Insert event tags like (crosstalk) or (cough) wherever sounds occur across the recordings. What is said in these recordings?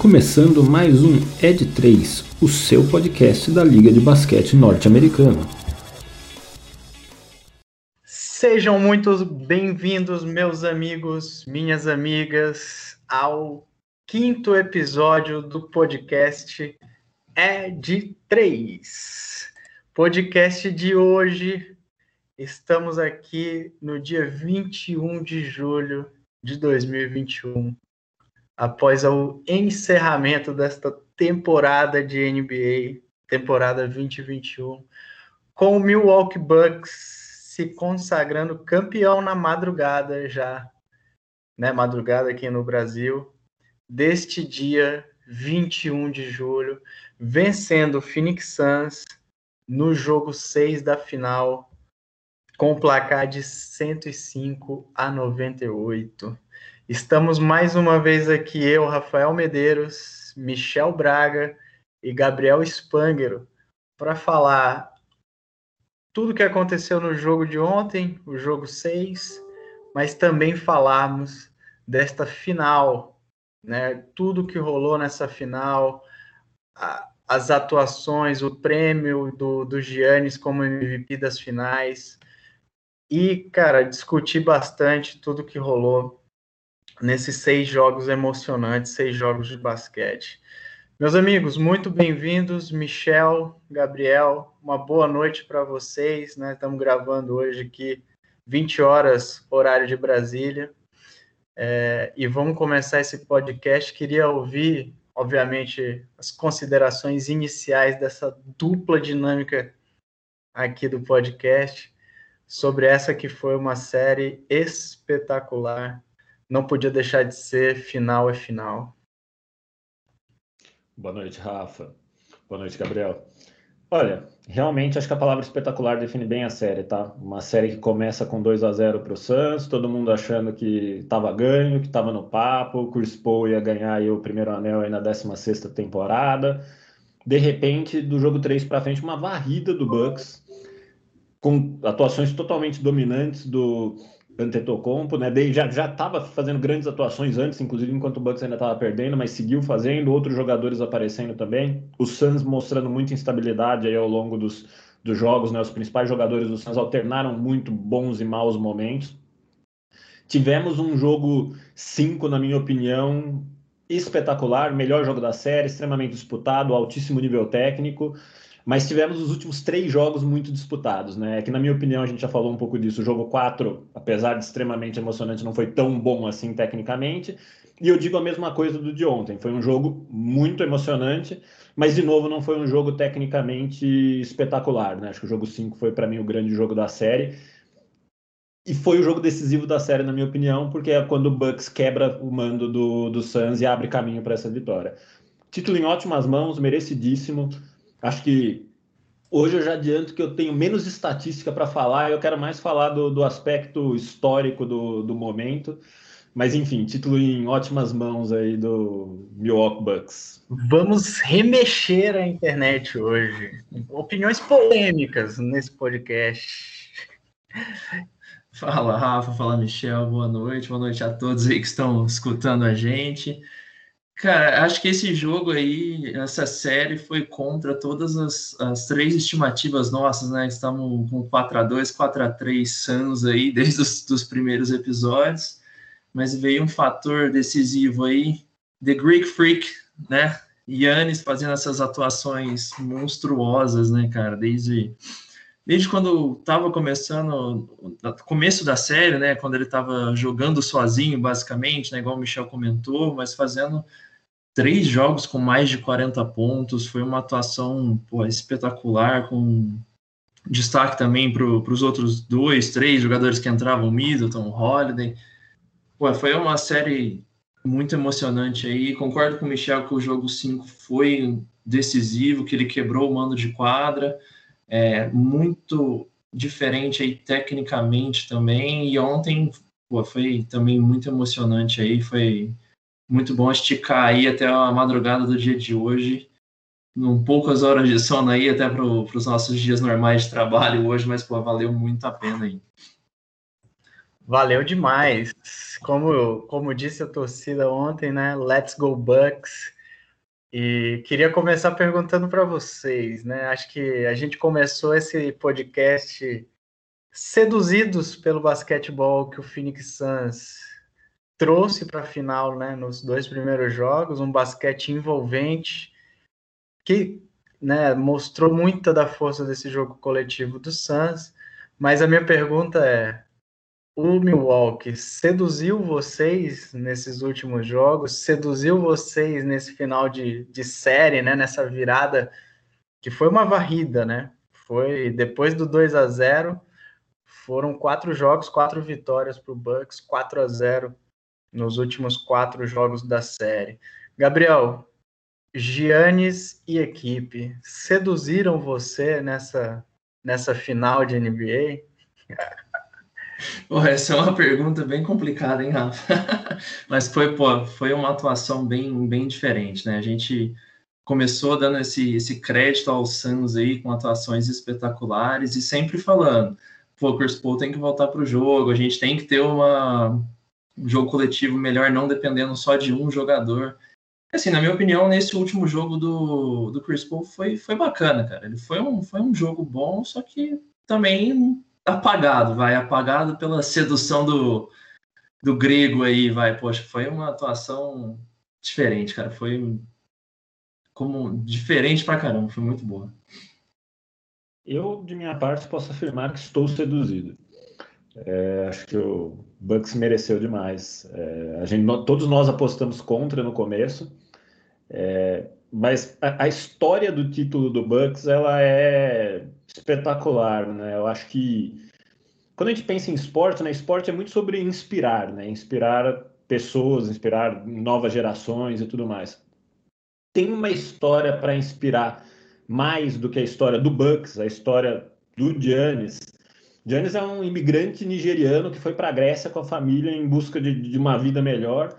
começando mais um Ed 3, o seu podcast da Liga de Basquete Norte-Americana. Sejam muito bem-vindos, meus amigos, minhas amigas, ao quinto episódio do podcast Ed 3. Podcast de hoje, estamos aqui no dia 21 de julho de 2021 após o encerramento desta temporada de NBA, temporada 2021, com o Milwaukee Bucks se consagrando campeão na madrugada já, né, madrugada aqui no Brasil, deste dia 21 de julho, vencendo o Phoenix Suns no jogo 6 da final, com o placar de 105 a 98. Estamos mais uma vez aqui, eu, Rafael Medeiros, Michel Braga e Gabriel Spangero, para falar tudo o que aconteceu no jogo de ontem, o jogo 6, mas também falarmos desta final, né? Tudo que rolou nessa final, a, as atuações, o prêmio do, do Giannis como MVP das finais. E, cara, discutir bastante tudo que rolou nesses seis jogos emocionantes, seis jogos de basquete. Meus amigos, muito bem-vindos, Michel, Gabriel, uma boa noite para vocês, né? Estamos gravando hoje aqui 20 horas, horário de Brasília, é, e vamos começar esse podcast. Queria ouvir, obviamente, as considerações iniciais dessa dupla dinâmica aqui do podcast sobre essa que foi uma série espetacular não podia deixar de ser final é final. Boa noite, Rafa. Boa noite, Gabriel. Olha, realmente acho que a palavra espetacular define bem a série, tá? Uma série que começa com 2 a 0 para o Suns, todo mundo achando que estava ganho, que estava no papo, o Chris Paul ia ganhar o primeiro anel aí na 16 temporada. De repente, do jogo 3 para frente, uma varrida do Bucks, com atuações totalmente dominantes do Antetokounmpo, né? Daí já já estava fazendo grandes atuações antes, inclusive enquanto o Bucks ainda estava perdendo, mas seguiu fazendo, outros jogadores aparecendo também. O Suns mostrando muita instabilidade aí ao longo dos, dos jogos, né? Os principais jogadores do Suns alternaram muito bons e maus momentos. Tivemos um jogo 5, na minha opinião, espetacular, melhor jogo da série, extremamente disputado, altíssimo nível técnico. Mas tivemos os últimos três jogos muito disputados, né? Que, na minha opinião, a gente já falou um pouco disso. O jogo 4, apesar de extremamente emocionante, não foi tão bom assim tecnicamente. E eu digo a mesma coisa do de ontem. Foi um jogo muito emocionante, mas, de novo, não foi um jogo tecnicamente espetacular, né? Acho que o jogo 5 foi, para mim, o grande jogo da série. E foi o jogo decisivo da série, na minha opinião, porque é quando o Bucks quebra o mando do, do Suns e abre caminho para essa vitória. Título em ótimas mãos, merecidíssimo. Acho que hoje eu já adianto que eu tenho menos estatística para falar, eu quero mais falar do, do aspecto histórico do, do momento. Mas enfim, título em ótimas mãos aí do Milwaukee Bucks. Vamos remexer a internet hoje. Opiniões polêmicas nesse podcast. Fala, Rafa, fala, Michel, boa noite, boa noite a todos aí que estão escutando a gente. Cara, acho que esse jogo aí, essa série foi contra todas as, as três estimativas nossas, né? Estamos com 4x2, 4x3 Suns aí, (laughs) desde os dos primeiros episódios, mas veio um fator decisivo aí, The Greek Freak, né? Yannis fazendo essas atuações monstruosas, né, cara? Desde, desde quando estava começando, começo da série, né? Quando ele estava jogando sozinho, basicamente, né? Igual o Michel comentou, mas fazendo três jogos com mais de 40 pontos, foi uma atuação pô, espetacular, com destaque também para os outros dois, três jogadores que entravam, Middleton, Holiday. Pô, foi uma série muito emocionante aí. Concordo com o Michel que o jogo 5 foi decisivo, que ele quebrou o mando de quadra, é, muito diferente aí tecnicamente também. E ontem pô, foi também muito emocionante aí, foi muito bom esticar aí até a madrugada do dia de hoje. Um poucas horas de sono aí, até para os nossos dias normais de trabalho hoje, mas pô, valeu muito a pena aí. Valeu demais. Como, como disse a torcida ontem, né? Let's go Bucks. E queria começar perguntando para vocês, né? Acho que a gente começou esse podcast seduzidos pelo basquetebol que o Phoenix Suns trouxe para a final, né? Nos dois primeiros jogos, um basquete envolvente que, né? Mostrou muita da força desse jogo coletivo do Suns. Mas a minha pergunta é: o Milwaukee seduziu vocês nesses últimos jogos, seduziu vocês nesse final de, de série, né? Nessa virada que foi uma varrida, né? Foi depois do 2 a 0 foram quatro jogos, quatro vitórias para o Bucks, 4 a 0 nos últimos quatro jogos da série. Gabriel, Giannis e equipe seduziram você nessa, nessa final de NBA? (laughs) Pô, essa é uma pergunta bem complicada, hein, Rafa? (laughs) Mas foi, pô, foi uma atuação bem, bem diferente, né? A gente começou dando esse, esse crédito ao Suns aí com atuações espetaculares e sempre falando, pô, Chris Paul tem que voltar para o jogo, a gente tem que ter uma, um jogo coletivo melhor, não dependendo só de um jogador. Assim, na minha opinião, nesse último jogo do, do Chris Paul foi, foi bacana, cara. Ele foi um, foi um jogo bom, só que também apagado, vai, apagado pela sedução do, do grego aí, vai. Poxa, foi uma atuação diferente, cara. Foi como diferente pra caramba, foi muito boa. Eu, de minha parte, posso afirmar que estou seduzido. É, acho que o Bucks mereceu demais. É, a gente, todos nós apostamos contra no começo, é, mas a, a, história do título do Bucks ela é espetacular, né? Eu acho que quando a gente pensa em esporte, né, esporte é muito sobre inspirar, né? Inspirar pessoas, inspirar novas gerações e tudo mais. Tem uma história para inspirar mais do que a história do Bucks, a história do Giannis. Giannis é um imigrante nigeriano que foi para a Grécia com a família em busca de, de uma vida melhor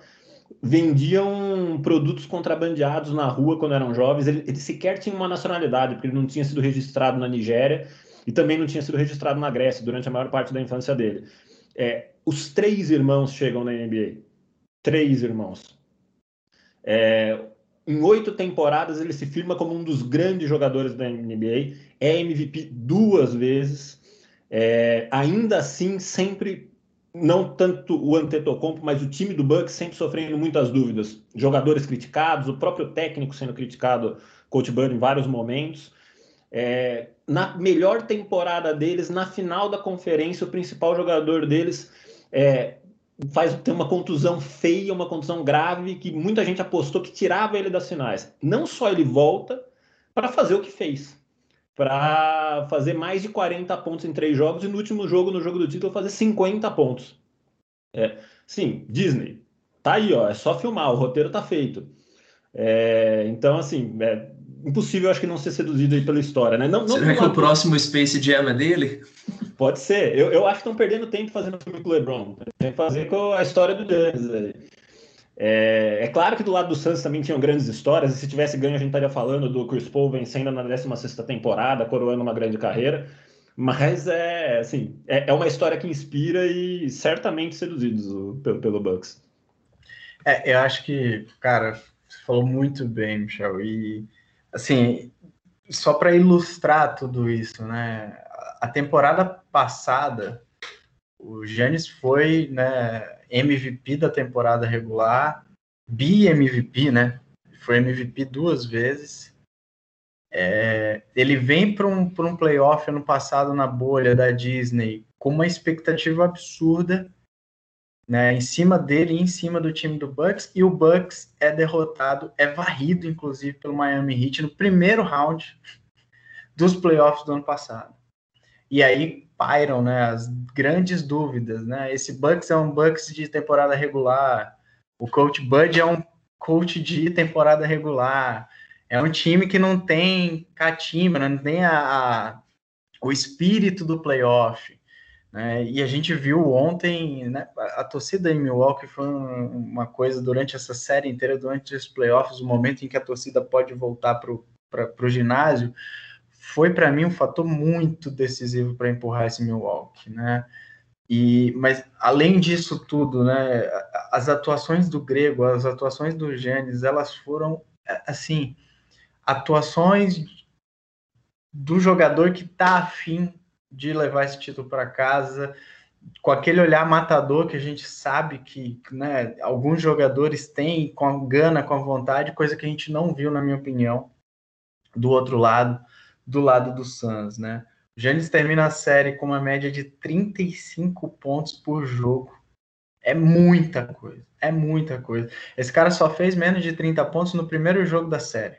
vendiam produtos contrabandeados na rua quando eram jovens. Ele, ele, sequer tinha uma nacionalidade, porque ele não tinha sido registrado na Nigéria e também não tinha sido registrado na Grécia durante a maior parte da infância dele. É, os três irmãos chegam na NBA. Três irmãos. É, em oito temporadas, ele se firma como um dos grandes jogadores da NBA. É MVP duas vezes. É, ainda assim, sempre não tanto o Antetokounmpo, mas o time do Bucks sempre sofrendo muitas dúvidas. Jogadores criticados, o próprio técnico sendo criticado, Coach Bud, em vários momentos. É, na melhor temporada deles, na final da conferência, o principal jogador deles é, faz ter uma contusão feia, uma contusão grave, que muita gente apostou que tirava ele das finais. Não só ele volta para fazer o que fez, para fazer mais de 40 pontos em três jogos e no último jogo, no jogo do título, fazer 50 pontos. É, sim, Disney, tá aí, ó, é só filmar, o roteiro tá feito. É, então, assim, é impossível, acho que não ser seduzido aí pela história, né? Não, não Será que o próximo Space Jam é dele? Pode ser. Eu, eu acho que estão perdendo tempo fazendo filme com o LeBron. Tem que fazer com a história do aí. É, é, claro que do lado do Santos também tinham grandes histórias, e se tivesse ganho a gente estaria falando do Chris Paul vencendo na 16 temporada, coroando uma grande carreira, mas é assim, é, é uma história que inspira e certamente seduzidos pelo, pelo Bucks. É, eu acho que, cara, você falou muito bem, Michel, e assim, só para ilustrar tudo isso, né, a temporada passada, o Giannis foi, né, MVP da temporada regular, bi-MVP, né? Foi MVP duas vezes. É, ele vem para um, um playoff ano passado na bolha da Disney com uma expectativa absurda né, em cima dele e em cima do time do Bucks, e o Bucks é derrotado, é varrido, inclusive, pelo Miami Heat no primeiro round dos playoffs do ano passado. E aí pairam né, as grandes dúvidas. Né? Esse Bucks é um Bucks de temporada regular, o coach Bud é um coach de temporada regular, é um time que não tem catimba, né? não tem a, a, o espírito do playoff. Né? E a gente viu ontem, né, a torcida em Milwaukee foi uma coisa durante essa série inteira, durante os playoffs, o momento em que a torcida pode voltar para o ginásio, foi para mim um fator muito decisivo para empurrar esse Milwaukee, né? E, mas além disso tudo, né, as atuações do Grego, as atuações do Gênesis, elas foram assim, atuações do jogador que tá afim de levar esse título para casa, com aquele olhar matador que a gente sabe que né, alguns jogadores têm, com a gana, com a vontade, coisa que a gente não viu, na minha opinião, do outro lado, do lado do Suns, né? O Giannis termina a série com uma média de 35 pontos por jogo. É muita coisa, é muita coisa. Esse cara só fez menos de 30 pontos no primeiro jogo da série,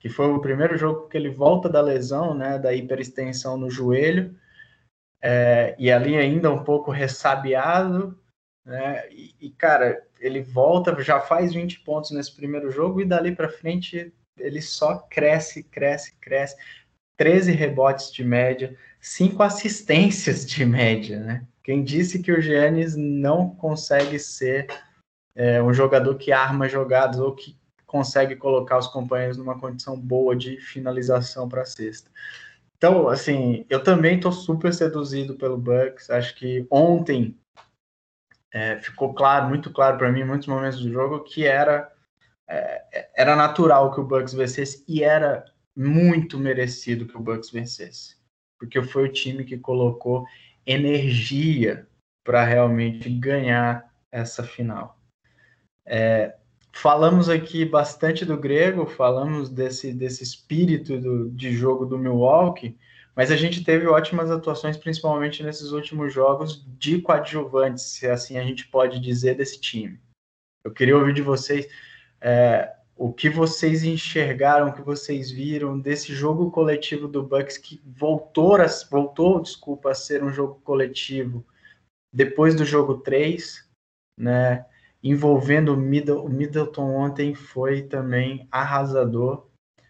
que foi o primeiro jogo que ele volta da lesão, né, da hiperextensão no joelho, é, e ali ainda um pouco ressabiado, né? E, e, cara, ele volta, já faz 20 pontos nesse primeiro jogo e dali para frente ele só cresce, cresce, cresce. 13 rebotes de média, 5 assistências de média, né? Quem disse que o Giannis não consegue ser é, um jogador que arma jogadas ou que consegue colocar os companheiros numa condição boa de finalização para a cesta. Então, assim, eu também estou super seduzido pelo Bucks. Acho que ontem é, ficou claro, muito claro para mim, em muitos momentos do jogo, que era é, era natural que o Bucks vencesse e era muito merecido que o Bucks vencesse, porque foi o time que colocou energia para realmente ganhar essa final. É, falamos aqui bastante do grego, falamos desse, desse espírito do, de jogo do Milwaukee, mas a gente teve ótimas atuações, principalmente nesses últimos jogos de coadjuvantes, se assim a gente pode dizer, desse time. Eu queria ouvir de vocês é, o que vocês enxergaram, o que vocês viram desse jogo coletivo do Bucks que voltou, a, voltou desculpa, a ser um jogo coletivo depois do jogo 3, né? envolvendo o, Middle, o Middleton ontem foi também arrasador.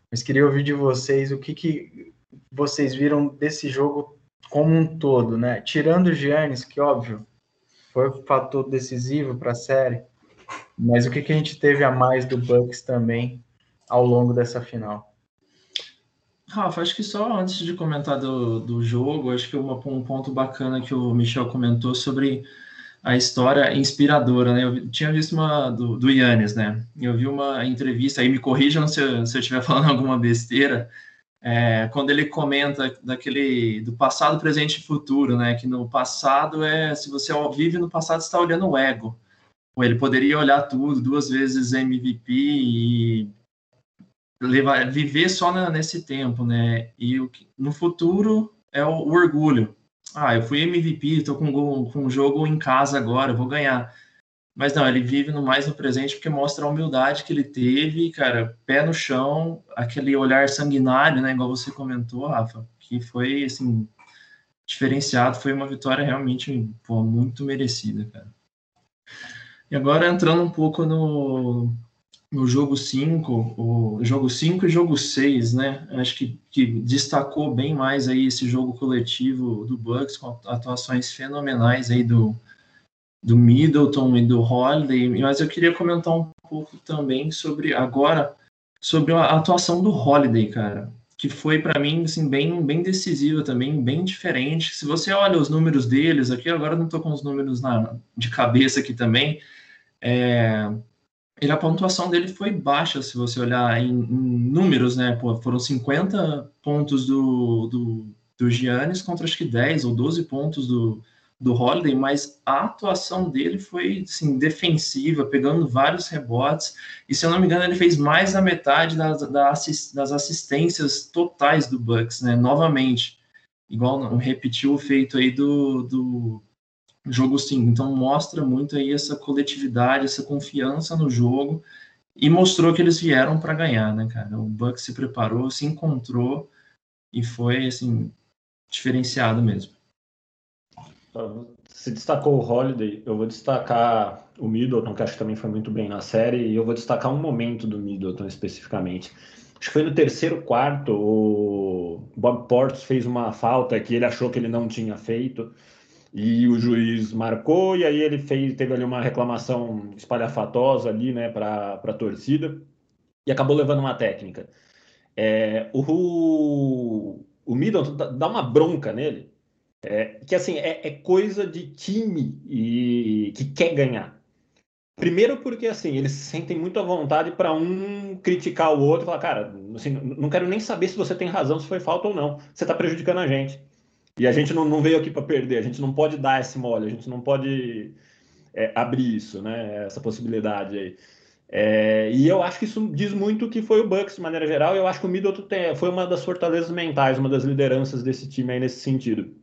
Mas queria ouvir de vocês o que, que vocês viram desse jogo como um todo, né? Tirando o Giannis, que óbvio foi o fator decisivo para a série, mas o que, que a gente teve a mais do Bucks também ao longo dessa final? Rafa, acho que só antes de comentar do, do jogo, acho que uma, um ponto bacana que o Michel comentou sobre a história inspiradora, né? Eu tinha visto uma do, do Yannis, né? Eu vi uma entrevista, aí me corrijam se eu, estiver (laughs) falando alguma besteira, é, quando ele comenta daquele do passado, presente e futuro, né? Que no passado é se você vive no passado, está olhando o ego. Ele poderia olhar tudo, duas vezes MVP e levar, viver só na, nesse tempo, né? E o, no futuro é o, o orgulho ah, eu fui MVP, estou com, com um jogo em casa agora, vou ganhar. Mas não, ele vive no mais no presente porque mostra a humildade que ele teve, cara, pé no chão, aquele olhar sanguinário, né, igual você comentou, Rafa, que foi, assim, diferenciado, foi uma vitória realmente pô, muito merecida, cara. E agora entrando um pouco no, no jogo 5, o jogo 5 e jogo 6, né? Acho que, que destacou bem mais aí esse jogo coletivo do Bucks com atuações fenomenais aí do, do Middleton e do Holiday, mas eu queria comentar um pouco também sobre agora sobre a atuação do Holiday, cara, que foi para mim assim bem bem decisiva também, bem diferente. Se você olha os números deles aqui, agora não estou com os números na, de cabeça aqui também, é, ele, a pontuação dele foi baixa, se você olhar em, em números, né? Pô, foram 50 pontos do, do, do Giannis contra acho que 10 ou 12 pontos do, do Holiday, mas a atuação dele foi assim, defensiva, pegando vários rebotes, e se eu não me engano, ele fez mais da metade das, das assistências totais do Bucks, né? Novamente, igual repetiu o feito aí do, do jogo 5. Então mostra muito aí essa coletividade, essa confiança no jogo e mostrou que eles vieram para ganhar, né, cara? O Bucks se preparou, se encontrou e foi assim diferenciado mesmo. Se destacou o Holiday, eu vou destacar o Middleton, que acho que também foi muito bem na série, e eu vou destacar um momento do Middleton especificamente. Acho que foi no terceiro quarto, o Bob Portes fez uma falta que ele achou que ele não tinha feito e o juiz marcou, e aí ele fez, teve ali uma reclamação espalhafatosa ali, né, para a torcida, e acabou levando uma técnica. É, o, o Middleton dá uma bronca nele, é, que assim, é, é, coisa de time e, que quer ganhar. Primeiro porque, assim, eles se sentem muito à vontade para um criticar o outro falar, cara, assim, não quero nem saber se você tem razão, se foi falta ou não. Você está prejudicando a gente. E a gente não, não veio aqui para perder, a gente não pode dar esse mole, a gente não pode é, abrir isso, né? Essa possibilidade aí. É, e eu acho que isso diz muito que foi o Bucks de maneira geral. E eu acho que o Middleton tem, foi uma das fortalezas mentais, uma das lideranças desse time aí nesse sentido.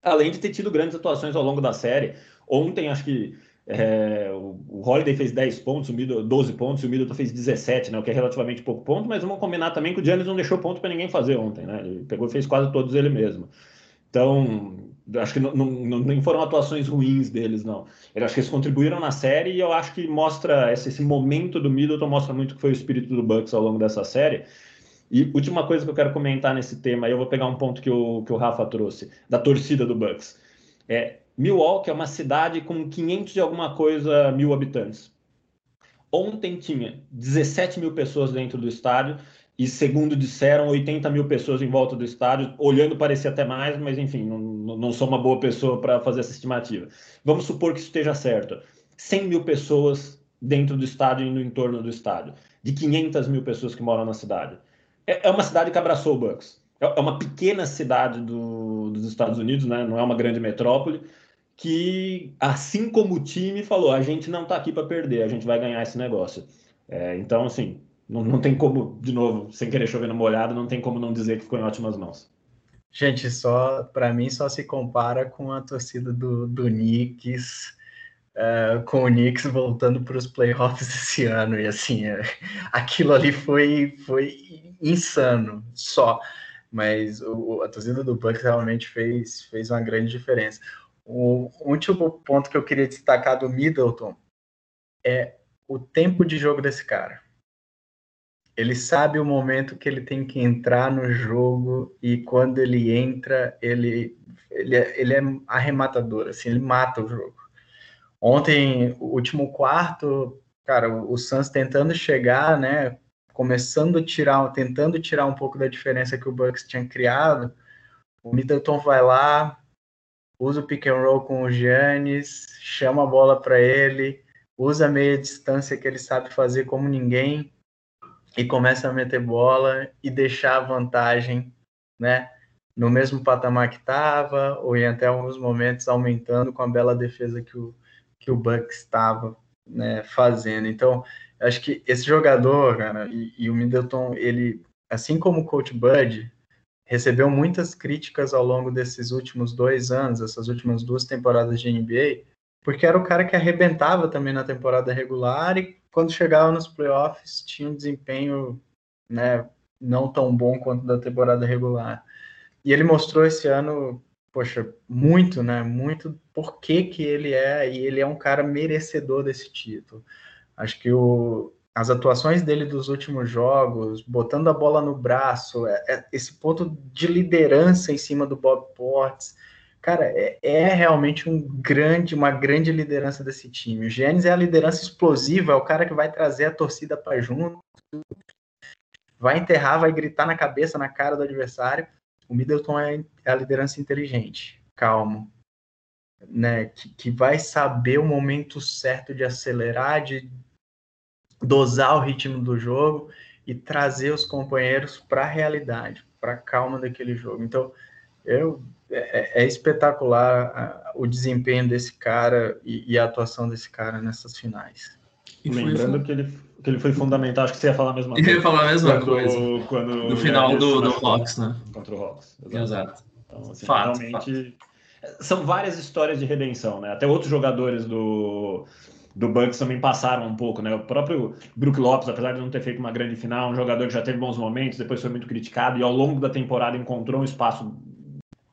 Além de ter tido grandes atuações ao longo da série. Ontem, acho que é, o Holiday fez 10 pontos, o Middleton 12 pontos, e o Middleton fez 17, né, o que é relativamente pouco ponto, mas vamos combinar também que o Giannis não deixou ponto para ninguém fazer ontem, né? Ele pegou e fez quase todos ele mesmo. Então, acho que não, não, nem foram atuações ruins deles, não. Eu acho que eles contribuíram na série e eu acho que mostra esse, esse momento do Middleton mostra muito que foi o espírito do Bucks ao longo dessa série. E última coisa que eu quero comentar nesse tema, eu vou pegar um ponto que o, que o Rafa trouxe, da torcida do Bucks. É, Milwaukee é uma cidade com 500 e alguma coisa mil habitantes. Ontem tinha 17 mil pessoas dentro do estádio e, segundo disseram, 80 mil pessoas em volta do estádio. Olhando parecia até mais, mas enfim, não, não sou uma boa pessoa para fazer essa estimativa. Vamos supor que isso esteja certo. 100 mil pessoas dentro do estádio e no entorno do estádio, de 500 mil pessoas que moram na cidade. É, é uma cidade que abraçou o Bucks. É, é uma pequena cidade do, dos Estados Unidos, né? não é uma grande metrópole, que, assim como o time falou, a gente não está aqui para perder, a gente vai ganhar esse negócio. É, então, assim, não, não tem como, de novo, sem querer chover no molhado, não tem como não dizer que ficou em ótimas mãos. Gente, só para mim só se compara com a torcida do, do Knicks, uh, com o Knicks voltando para os playoffs esse ano e assim, uh, aquilo ali foi foi insano, só. Mas o, a torcida do Bucks realmente fez fez uma grande diferença. O último ponto que eu queria destacar do Middleton é o tempo de jogo desse cara. Ele sabe o momento que ele tem que entrar no jogo e quando ele entra, ele, ele, é, ele é arrematador, assim, ele mata o jogo. Ontem, o último quarto, cara, o, o Suns tentando chegar, né, começando a tirar, tentando tirar um pouco da diferença que o Bucks tinha criado, o Middleton vai lá, usa o pick and roll com o Giannis, chama a bola para ele, usa a meia distância que ele sabe fazer como ninguém e começa a meter bola e deixar a vantagem, né, no mesmo patamar que estava ou em até alguns momentos aumentando com a bela defesa que o que o Bucks estava né, fazendo. Então, acho que esse jogador, cara, e, e o Middleton, ele, assim como o Coach Bud, recebeu muitas críticas ao longo desses últimos dois anos, essas últimas duas temporadas de NBA, porque era o cara que arrebentava também na temporada regular e quando chegava nos playoffs tinha um desempenho né, não tão bom quanto da temporada regular. E ele mostrou esse ano, poxa, muito, né? Muito por que, que ele é, e ele é um cara merecedor desse título. Acho que o, as atuações dele dos últimos jogos, botando a bola no braço, é, é, esse ponto de liderança em cima do Bob Portes, cara, é, é, realmente um grande, uma grande liderança desse time. O Giannis é a liderança explosiva, é o cara que vai trazer a torcida para junto, vai enterrar, vai gritar na cabeça, na cara do adversário. O Middleton é, é a liderança inteligente, calmo, né, que, que vai saber o momento certo de acelerar, de dosar o ritmo do jogo e trazer os companheiros para a realidade, para a calma daquele jogo. Então, eu, é, é espetacular o desempenho desse cara e, e, a atuação desse cara nessas finais. E Lembrando foi... que, ele, que ele foi fundamental, acho que você ia falar a mesma coisa. Eu ia falar a mesma quando, coisa. Quando no final do, do Hawks, né? Contra o Hawks. Exatamente. Exato. Então, assim, fato, realmente. Fato. São várias histórias de redenção, né? Até outros jogadores do, do Bucks também passaram um pouco, né? O próprio Brook Lopes, apesar de não ter feito uma grande final, um jogador que já teve bons momentos, depois foi muito criticado e ao longo da temporada encontrou um espaço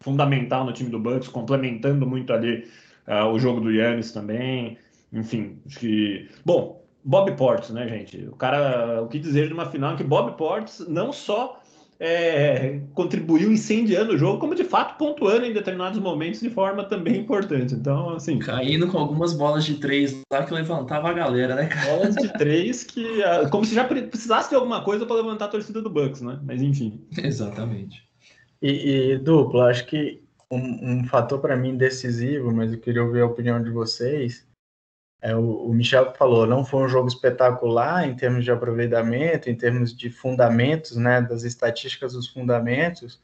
fundamental no time do Bucks, complementando muito ali uh, o jogo do Yannis também. Enfim, acho que. Bom, Bob Portes, né, gente? O cara, o que dizer de uma final que Bob Portes não só é, contribuiu incendiando o jogo, como de fato pontuando em determinados momentos de forma também importante. Então, assim. Caindo com algumas bolas de três lá que levantava a galera, né, cara? Bolas de três que. Ah, como se já precisasse de alguma coisa para levantar a torcida do Bucks, né? Mas enfim. (laughs) Exatamente. E, e duplo, acho que um, um fator para mim decisivo, mas eu queria ouvir a opinião de vocês, É, o, o, Michel falou, não foi um jogo espetacular em termos de aproveitamento, em termos de fundamentos, né, das estatísticas dos fundamentos,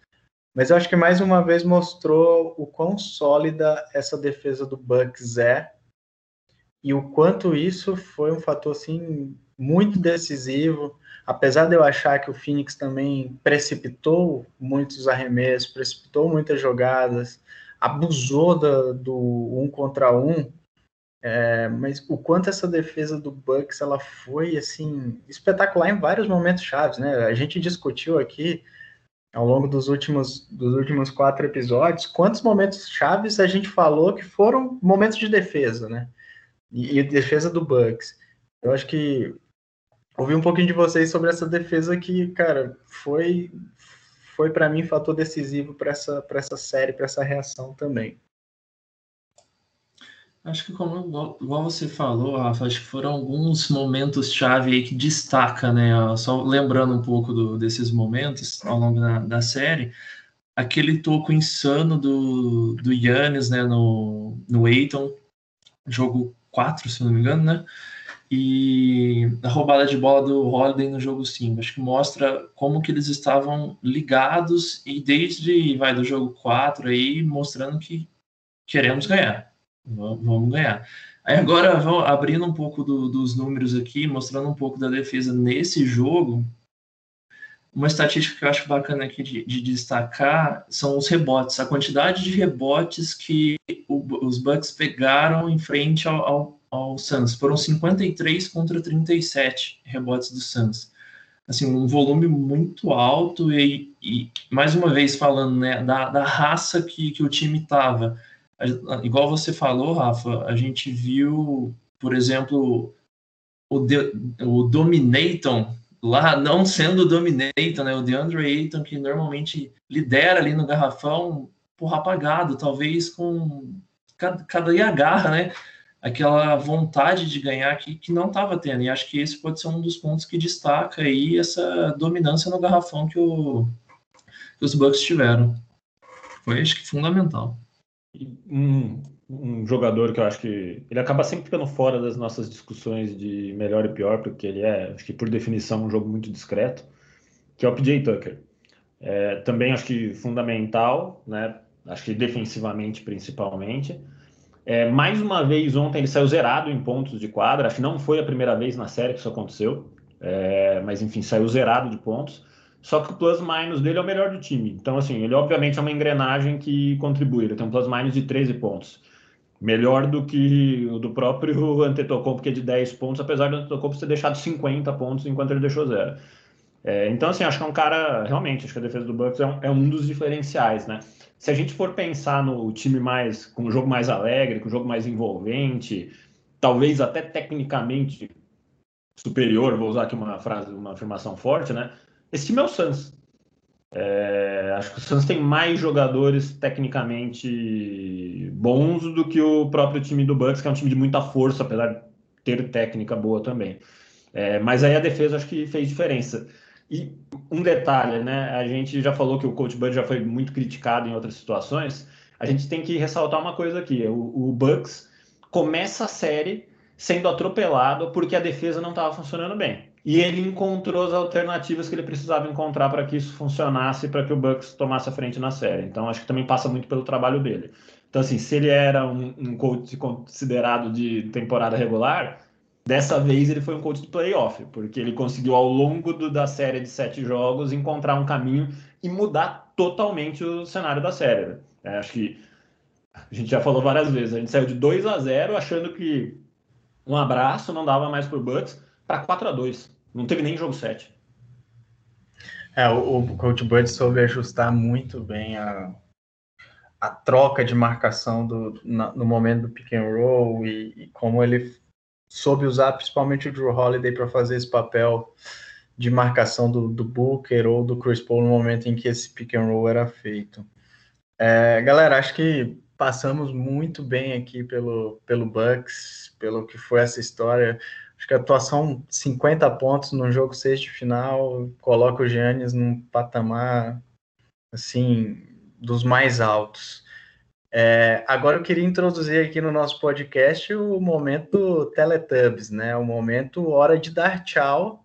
mas eu acho que mais uma vez mostrou o quão sólida essa defesa do Bucks é e o quanto isso foi um fator assim muito decisivo. Apesar de eu achar que o Phoenix também precipitou muitos arremessos, precipitou muitas jogadas, abusou da, do um contra um, é, mas o quanto essa defesa do Bucks ela foi assim espetacular em vários momentos chaves, né? A gente discutiu aqui ao longo dos últimos, dos últimos quatro episódios, quantos momentos chaves a gente falou que foram momentos de defesa, né? E, e defesa do Bucks. Eu acho que ouvi um pouquinho de vocês sobre essa defesa que, cara, foi foi para mim fator decisivo para essa para essa série, para essa reação também. Acho que como igual você falou, Rafa, acho que foram alguns momentos chave aí que destaca, né? Só lembrando um pouco do, desses momentos ao longo da, da, série, aquele toco insano do, do Yannis, né, no, no Eiton, jogo 4, se não me engano, né? E a roubada de bola do Holiday no jogo 5. Acho que mostra como que eles estavam ligados e desde vai do jogo 4 aí mostrando que queremos ganhar Vamos ganhar. Aí agora, abrindo um pouco do, dos números aqui, mostrando um pouco da defesa nesse jogo. Uma estatística que eu acho bacana aqui de, de destacar são os rebotes, a quantidade de rebotes que o, os Bucks pegaram em frente ao, ao, ao Suns. Foram 53 contra 37 rebotes do Suns. Assim, um volume muito alto e, e mais uma vez falando né, da, da raça que, que o time estava igual você falou, Rafa, a gente viu, por exemplo, o, de, o Dominaton lá não sendo o Dominaton, né? O DeAndre Ayton, que normalmente lidera ali no garrafão, porra, apagado, talvez com cada, ia garra, né? Aquela vontade de ganhar que, que não estava tendo. E acho que esse pode ser um dos pontos que destaca aí essa dominância no garrafão que, o, que os Bucks tiveram. Foi, acho que, fundamental um, um jogador que eu acho que ele acaba sempre ficando fora das nossas discussões de melhor e pior, porque ele é, acho que por definição, um jogo muito discreto, que é o PJ Tucker. É, também acho que fundamental, né? Acho que defensivamente principalmente. É, mais uma vez ontem ele saiu zerado em pontos de quadra. Acho que não foi a primeira vez na série que isso aconteceu, é, mas enfim saiu zerado de pontos. Só que o plus-minus dele é o melhor do time. Então, assim, ele obviamente é uma engrenagem que contribui. Ele tem um plus-minus de 13 pontos. Melhor do que o do próprio (laughs) Antetokounmpo, que é de 10 pontos, apesar do Antetokounmpo ter deixado 50 pontos enquanto ele deixou zero. É, então, assim, acho que é um cara, realmente, acho que a defesa do Bucks é um, é um dos diferenciais, né? Se a gente for pensar no time mais, com um jogo mais alegre, com um jogo mais envolvente, talvez até tecnicamente superior, vou usar aqui uma frase, uma afirmação forte, né? Esse time é o Suns. É, acho que o Suns tem mais jogadores tecnicamente bons do que o próprio time do Bucks, que é um time de muita força, apesar de ter técnica boa também. É, mas aí a defesa acho que fez diferença. E um detalhe, né? A gente já falou que o Coach Bud já foi muito criticado em outras situações. A gente tem que ressaltar uma coisa aqui: o, o Bucks começa a série sendo atropelado porque a defesa não estava funcionando bem e ele encontrou as alternativas que ele precisava encontrar para que isso funcionasse, para que o Bucks tomasse a frente na série. Então, acho que também passa muito pelo trabalho dele. Então, assim, se ele era um, um coach considerado de temporada regular, dessa vez ele foi um coach de playoff, porque ele conseguiu, ao longo do, da série de sete jogos, encontrar um caminho e mudar totalmente o cenário da série. É, acho que a gente já falou várias vezes, a gente saiu de 2 a 0 achando que um abraço não dava mais para o Bucks, para 4 a 2 não teve nem jogo 7. É, o, o Coach Bud soube ajustar muito bem a, a troca de marcação do, na, no momento do pick and roll e, e, como ele soube usar principalmente o Drew Holiday para fazer esse papel de marcação do, do, Booker ou do Chris Paul no momento em que esse pick and roll era feito. É, galera, acho que passamos muito bem aqui pelo, pelo Bucks, pelo que foi essa história. Acho que a atuação 50 pontos no jogo 6 de final coloca o Giannis num patamar assim dos mais altos. É, agora eu queria introduzir aqui no nosso podcast o momento Teletubbies, né? O momento hora de dar tchau,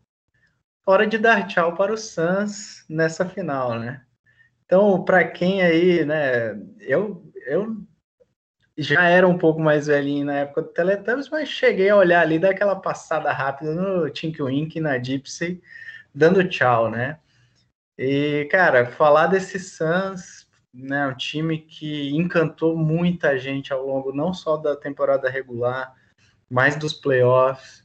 hora de dar tchau para o Suns nessa final, né? Então, para quem aí, né? Eu, eu já era um pouco mais velhinho na época do Teletubbies, mas cheguei a olhar ali, dar aquela passada rápida no Tink Wink, na Gypsy, dando tchau, né? E, cara, falar desse Suns, né, um time que encantou muita gente ao longo não só da temporada regular, mas dos playoffs.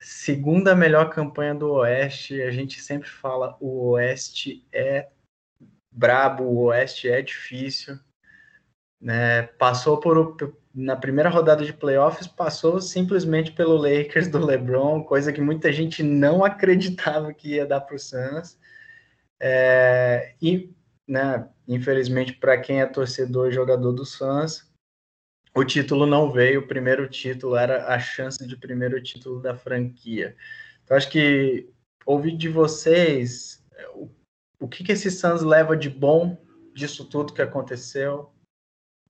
Segunda melhor campanha do Oeste, a gente sempre fala o Oeste é brabo, o Oeste é difícil. Né? Passou por na primeira rodada de playoffs, passou simplesmente pelo Lakers do LeBron, coisa que muita gente não acreditava que ia dar para o Suns. É, e, né, infelizmente, para quem é torcedor e jogador do Suns, o título não veio. O primeiro título era a chance de primeiro título da franquia. Então, acho que ouvir de vocês o, o que, que esse Suns leva de bom disso tudo que aconteceu,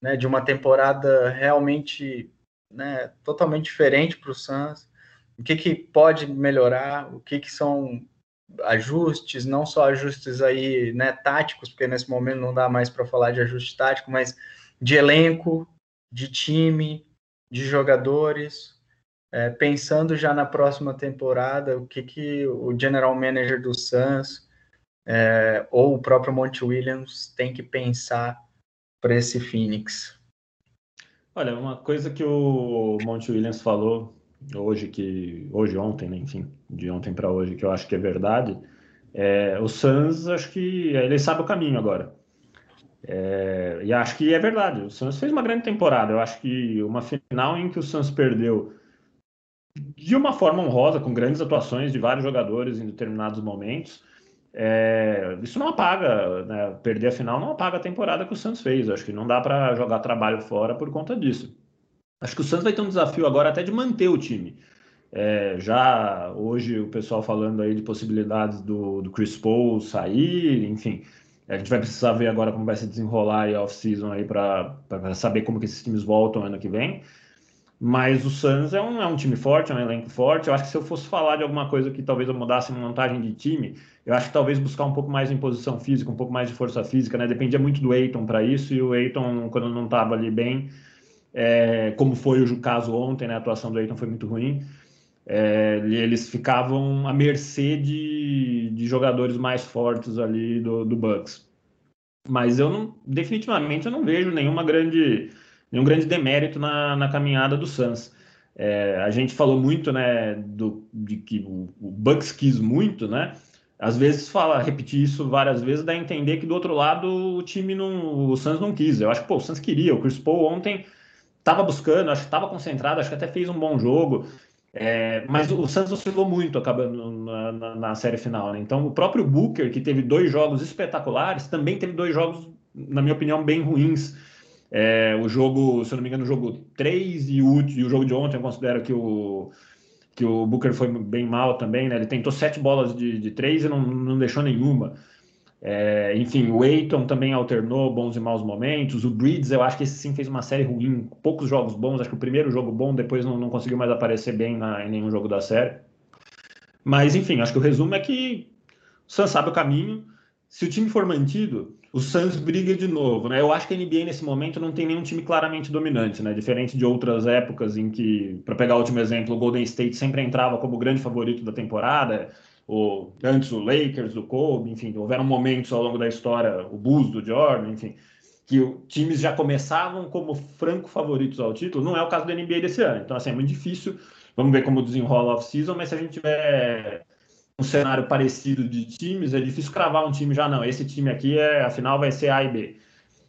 né, de uma temporada realmente né, totalmente diferente para o Suns. O que, que pode melhorar? O que, que são ajustes, não só ajustes aí, né, táticos, porque nesse momento não dá mais para falar de ajuste tático, mas de elenco, de time, de jogadores, é, pensando já na próxima temporada, o que, que o general manager do Suns é, ou o próprio Monte Williams tem que pensar para esse Phoenix. Olha, uma coisa que o Monte Williams falou hoje que hoje ontem, né, enfim, de ontem para hoje que eu acho que é verdade. É, o Suns acho que ele sabe o caminho agora. É, e acho que é verdade. O Suns fez uma grande temporada. Eu acho que uma final em que o Suns perdeu de uma forma honrosa, com grandes atuações de vários jogadores em determinados momentos. É, isso não apaga, né? perder a final não apaga a temporada que o Santos fez. acho que não dá para jogar trabalho fora por conta disso. Acho que o Santos vai ter um desafio agora até de manter o time. É, já hoje o pessoal falando aí de possibilidades do, do Chris Paul sair, enfim. A gente vai precisar ver agora como vai se desenrolar a off-season aí para saber como que esses times voltam ano que vem. Mas o Suns é um, é um time forte, é um elenco forte. Eu acho que se eu fosse falar de alguma coisa que talvez eu mudasse em montagem de time, eu acho que talvez buscar um pouco mais em posição física, um pouco mais de força física, né? Dependia muito do Eiton para isso, e o Eiton, quando não estava ali bem, é, como foi o caso ontem, né, a atuação do Eiton foi muito ruim. É, eles ficavam à mercê de, de jogadores mais fortes ali do, do Bucks. Mas eu não, definitivamente eu não vejo nenhuma grande, nenhum grande demérito na, na caminhada do Suns. É, a gente falou muito, né, do, de que o, o Bucks quis muito, né? Às vezes fala, repetir isso várias vezes, dá a entender que do outro lado o time não, o Suns não quis. Eu acho que pô, o Suns queria. O Chris Paul ontem estava buscando, acho que estava concentrado, acho que até fez um bom jogo. É, mas o Santos oscilou muito acabando na, na, na, série final. Né? Então, o próprio Booker, que teve dois jogos espetaculares, também teve dois jogos, na minha opinião, bem ruins. É, o jogo, se eu não me engano, o jogo 3 e o, e o jogo de ontem, eu considero que o, que o Booker foi bem mal também. Né? Ele tentou sete bolas de, de três e não, não deixou nenhuma. É, enfim, o Eiton também alternou bons e maus momentos. O Breeds, eu acho que esse sim fez uma série ruim, poucos jogos bons. Acho que o primeiro jogo bom, depois não, não conseguiu mais aparecer bem na, em nenhum jogo da série. Mas, enfim, acho que o resumo é que o Suns sabe o caminho. Se o time for mantido, o Suns briga de novo, né? Eu acho que a NBA nesse momento não tem nenhum time claramente dominante, né? Diferente de outras épocas em que, para pegar o último exemplo, o Golden State sempre entrava como grande favorito da temporada o, antes o Lakers, o Kobe, enfim, houveram momentos ao longo da história, o Bulls do Jordan, enfim, que o, times já começavam como franco favoritos ao título. Não é o caso da NBA desse ano. Então, assim, é muito difícil. Vamos ver como desenrola a off-season, mas se a gente tiver um cenário parecido de times, é difícil cravar um time já, não. Esse time aqui, é, afinal, vai ser A e B.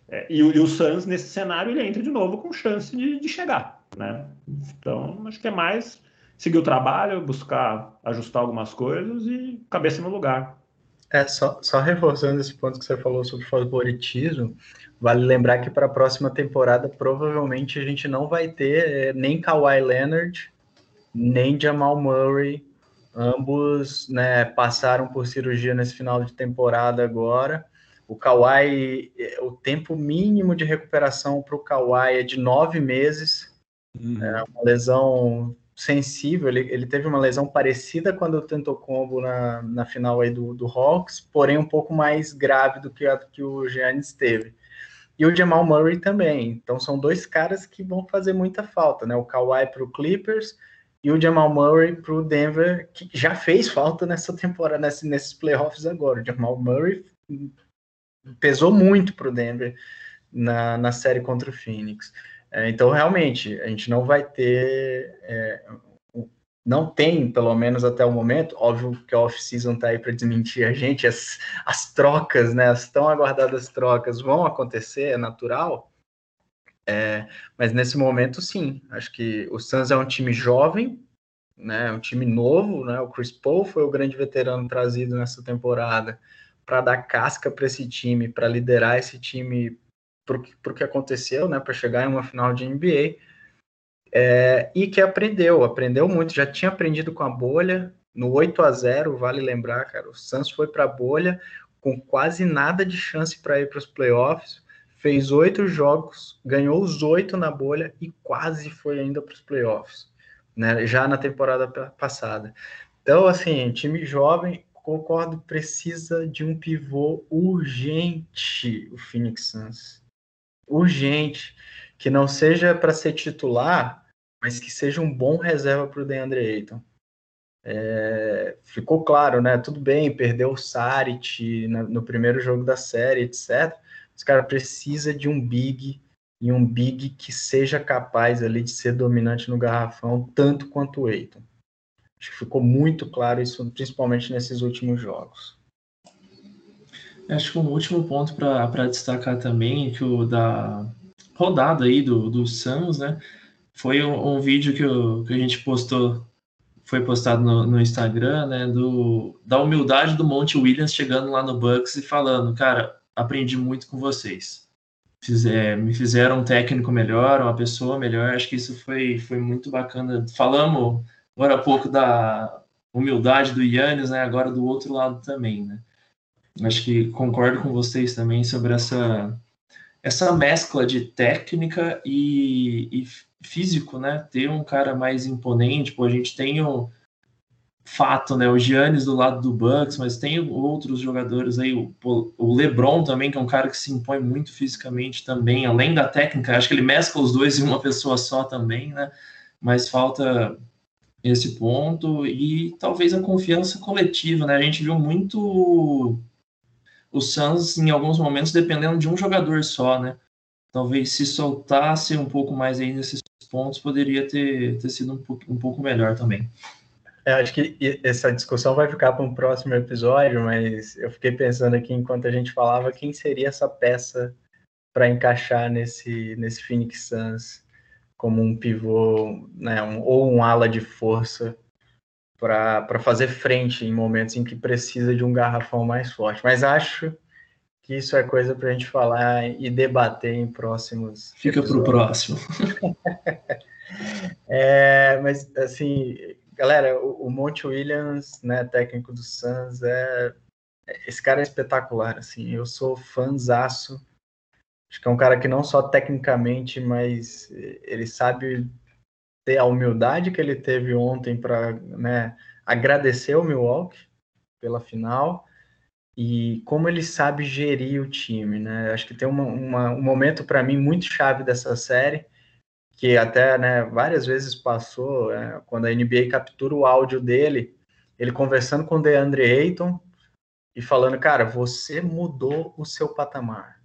É, e, e, o Suns, nesse cenário, ele entra de novo com chance de, de chegar, né? Então, acho que é mais seguir o trabalho, buscar ajustar algumas coisas e cabeça no lugar. É, só, só reforçando esse ponto que você falou sobre favoritismo, vale lembrar que para a próxima temporada provavelmente a gente não vai ter é, nem Kawhi Leonard, nem Jamal Murray, ambos né, passaram por cirurgia nesse final de temporada agora. O Kawhi, o tempo mínimo de recuperação para o Kawhi é de nove meses. Uhum. É uma lesão sensível. Ele, ele teve uma lesão parecida quando tentou combo na, na final aí do, do Hawks, porém um pouco mais grave do que a que o Giannis teve. E o Jamal Murray também. Então são dois caras que vão fazer muita falta, né? O Kawhi para o Clippers e o Jamal Murray para o Denver, que já fez falta nessa temporada, nesse, nesses playoffs agora. O Jamal Murray pesou muito para o Denver na, na série contra o Phoenix. É, então, realmente, a gente não vai ter. É, não tem, pelo menos até o momento, óbvio que a off-season está aí para desmentir a gente, as, as trocas, né, as tão aguardadas trocas vão acontecer, é natural, é, mas nesse momento, sim, acho que o Suns é um time jovem, né, um time novo, né, o Chris Paul foi o grande veterano trazido nessa temporada, para dar casca para esse time, para liderar esse time para o que aconteceu, né, para chegar em uma final de NBA, é, e que aprendeu, aprendeu muito, já tinha aprendido com a bolha, no 8 a 0 vale lembrar, cara, o Santos foi para a bolha com quase nada de chance para ir para os playoffs, fez oito jogos, ganhou os oito na bolha e quase foi ainda para os playoffs, né, já na temporada passada. Então, assim, time jovem, concordo, precisa de um pivô urgente, o Phoenix Suns. Urgente. Que não seja para ser titular, mas que seja um bom reserva para o DeAndre Ayton. É, ficou claro, né? Tudo bem, perdeu o Sarit no, primeiro jogo da série, etc. Os cara precisa de um big e um big que seja capaz ali de ser dominante no garrafão tanto quanto o Ayton. Acho que ficou muito claro isso, principalmente nesses últimos jogos. Acho que um último ponto para destacar também, que o da rodada aí do, do Suns, né? Foi um, um vídeo que, o, que a gente postou, foi postado no, no, Instagram, né? Do, da humildade do Monte Williams chegando lá no Bucks e falando, cara, aprendi muito com vocês. Fizer, me fizeram um técnico melhor, uma pessoa melhor. Acho que isso foi, foi muito bacana. Falamos agora há pouco da humildade do Yannis, né? Agora do outro lado também, né? Acho que concordo com vocês também sobre essa essa mescla de técnica e, e físico, né? Ter um cara mais imponente, pô, a gente tem o fato, né? O Giannis do lado do Bucks, mas tem outros jogadores aí, o, o LeBron também, que é um cara que se impõe muito fisicamente também, além da técnica, acho que ele mescla os dois em uma pessoa só também, né? Mas falta esse ponto e talvez a confiança coletiva, né? A gente viu muito o Suns em alguns momentos dependendo de um jogador só, né? Talvez se soltasse um pouco mais aí nesses pontos poderia ter, ter sido um um pouco melhor também. É, acho que essa discussão vai ficar para um próximo episódio, mas eu fiquei pensando aqui enquanto a gente falava quem seria essa peça para encaixar nesse nesse Phoenix Suns como um pivô, né, um, ou um ala de força para fazer frente em momentos em que precisa de um garrafão mais forte. Mas acho que isso é coisa para a gente falar e debater em próximos. Fica para o próximo. (laughs) é, mas assim, galera, o, o Monte Williams, né, técnico do Suns, é esse cara é espetacular. Assim, eu sou fãzaço Acho que é um cara que não só tecnicamente, mas ele sabe ter a humildade que ele teve ontem para né, agradecer o Milwaukee pela final e como ele sabe gerir o time, né? Acho que tem uma, uma, um momento para mim muito chave dessa série que até né, várias vezes passou é, quando a NBA captura o áudio dele, ele conversando com o DeAndre Ayton e falando, cara, você mudou o seu patamar.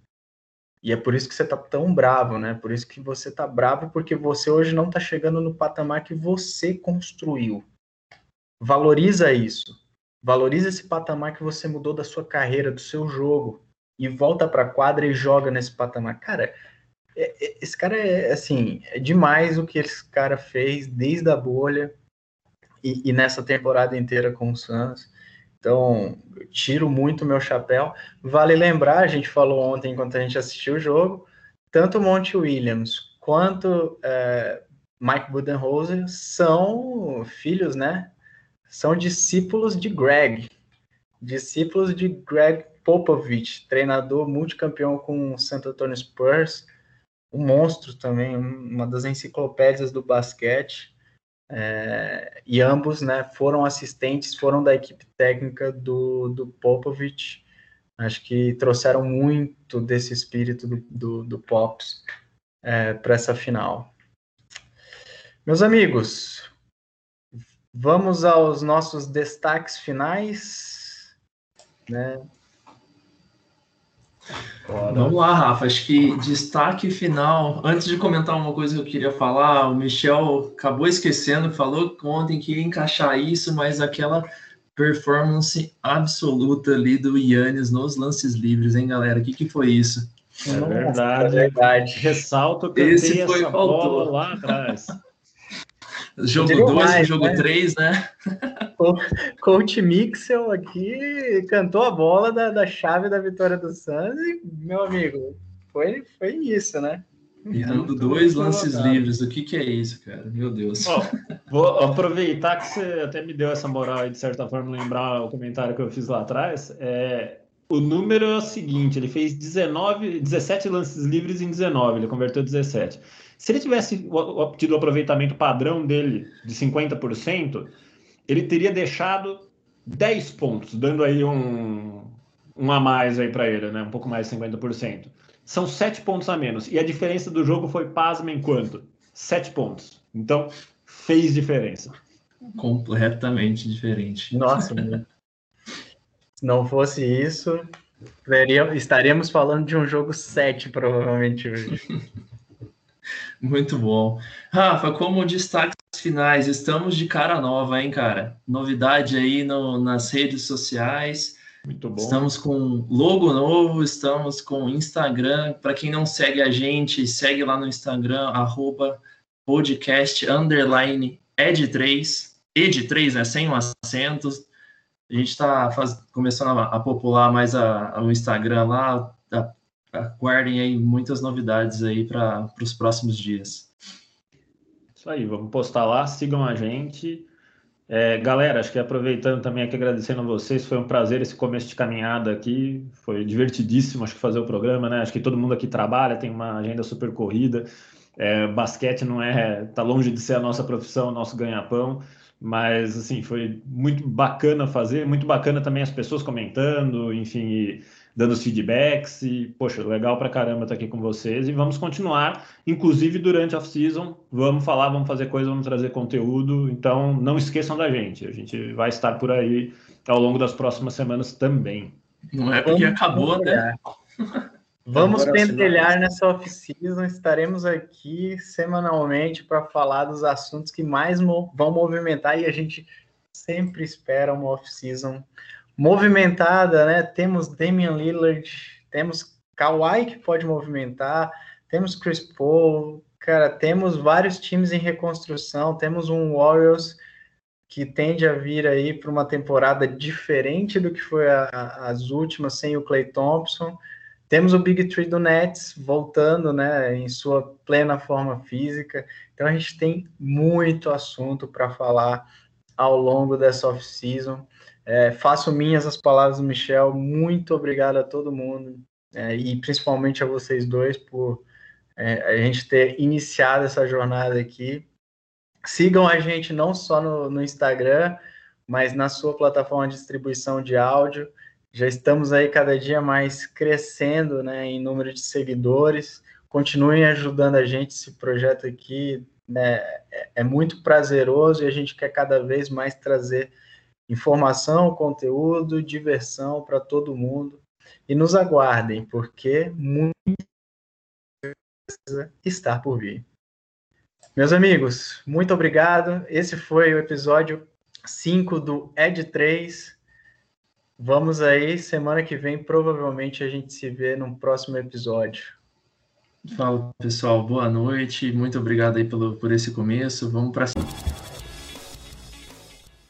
E é por isso que você tá tão bravo, né? Por isso que você tá bravo, porque você hoje não tá chegando no patamar que você construiu. Valoriza isso. Valoriza esse patamar que você mudou da sua carreira, do seu jogo. E volta pra quadra e joga nesse patamar. Cara, é, é, esse cara é, assim, é demais o que esse cara fez desde a bolha e, e nessa temporada inteira com o Suns. Então, tiro muito meu chapéu. Vale lembrar, a gente falou ontem enquanto a gente assistiu o jogo, tanto Monte Williams quanto é, Mike Budenholzer são filhos, né? São discípulos de Greg, discípulos de Greg Popovich, treinador multicampeão com o Santo Antonio Spurs, um monstro também, uma das enciclopédias do basquete. É, e ambos né, foram assistentes, foram da equipe técnica do, do Popovich. Acho que trouxeram muito desse espírito do, do, do Pops é, para essa final. Meus amigos, vamos aos nossos destaques finais. Né? Vamos lá, Rafa. Acho que destaque final. Antes de comentar uma coisa que eu queria falar, o Michel acabou esquecendo, falou ontem que ia encaixar isso, mas aquela performance absoluta ali do Yannis nos lances livres, hein, galera? O que, que foi isso? É verdade. É verdade. Ressalto que Esse foi essa bola lá atrás. Jogo 2 jogo 3, né? né? O Coach Mixel aqui cantou a bola da, da chave da vitória do Suns e, meu amigo, foi, foi isso, né? E dando dois lances livres, o que, que é isso, cara? Meu Deus. Oh, vou aproveitar que você até me deu essa moral e, de certa forma, lembrar o comentário que eu fiz lá atrás. É, o número é o seguinte: ele fez 19, 17 lances livres em 19, ele converteu 17. Se ele tivesse tido o aproveitamento padrão dele de 50%, ele teria deixado 10 pontos, dando aí um, um a mais aí para ele, né? Um pouco mais de 50%. São 7 pontos a menos. E a diferença do jogo foi, pasmem, quanto? 7 pontos. Então, fez diferença. Completamente diferente. Nossa, se não fosse isso, estaríamos falando de um jogo 7, provavelmente, hoje. (laughs) Muito bom. Rafa, como destaques finais, estamos de cara nova, hein, cara? Novidade aí no, nas redes sociais. Muito bom. Estamos com logo novo, estamos com Instagram. Para quem não segue a gente, segue lá no Instagram, arroba podcast underline ed3, ed3, né? Sem um acento. A gente está começando a, a, popular mais a, a, o Instagram lá, aguardem aí muitas novidades aí para os próximos dias. Aí, vamos postar lá, sigam a gente. É, galera, acho que aproveitando também aqui, agradecendo a vocês, foi um prazer esse começo de caminhada aqui, foi divertidíssimo, acho que fazer o programa, né? Acho que todo mundo aqui trabalha, tem uma agenda super corrida. É, basquete não é, tá longe de ser a nossa profissão, nosso ganha-pão, mas assim, foi muito bacana fazer, muito bacana também as pessoas comentando, enfim, e, dando os feedbacks e, poxa, legal pra caramba estar aqui com vocês e vamos continuar, inclusive durante a off-season, vamos falar, vamos fazer coisa, vamos trazer conteúdo, então não esqueçam da gente, a gente vai estar por aí ao longo das próximas semanas também. Não é porque acabou, né? (laughs) Vamos pentelhar nessa off-season, estaremos aqui semanalmente para falar dos assuntos que mais vão movimentar e a gente sempre espera uma off-season movimentada, né? Temos Damian Lillard, temos Kawhi que pode movimentar, temos Chris Paul, cara, temos vários times em reconstrução, temos um Warriors que tende a vir aí para uma temporada diferente do que foi a, a, as últimas sem o Clay Thompson. Temos o Big Three do Nets voltando, né, em sua plena forma física. Então a gente tem muito assunto para falar ao longo dessa off-season. É, faço minhas as palavras do Michel. Muito obrigado a todo mundo é, e principalmente a vocês dois por é, a gente ter iniciado essa jornada aqui. Sigam a gente não só no, no Instagram, mas na sua plataforma de distribuição de áudio. Já estamos aí cada dia mais crescendo né, em número de seguidores. Continuem ajudando a gente. Esse projeto aqui né, é, é muito prazeroso e a gente quer cada vez mais trazer informação, conteúdo, diversão para todo mundo. E nos aguardem, porque muito está por vir. Meus amigos, muito obrigado. Esse foi o episódio 5 do Ed 3. Vamos aí, semana que vem, provavelmente a gente se vê no próximo episódio. Fala pessoal, boa noite. Muito obrigado aí pelo, por esse começo. Vamos para.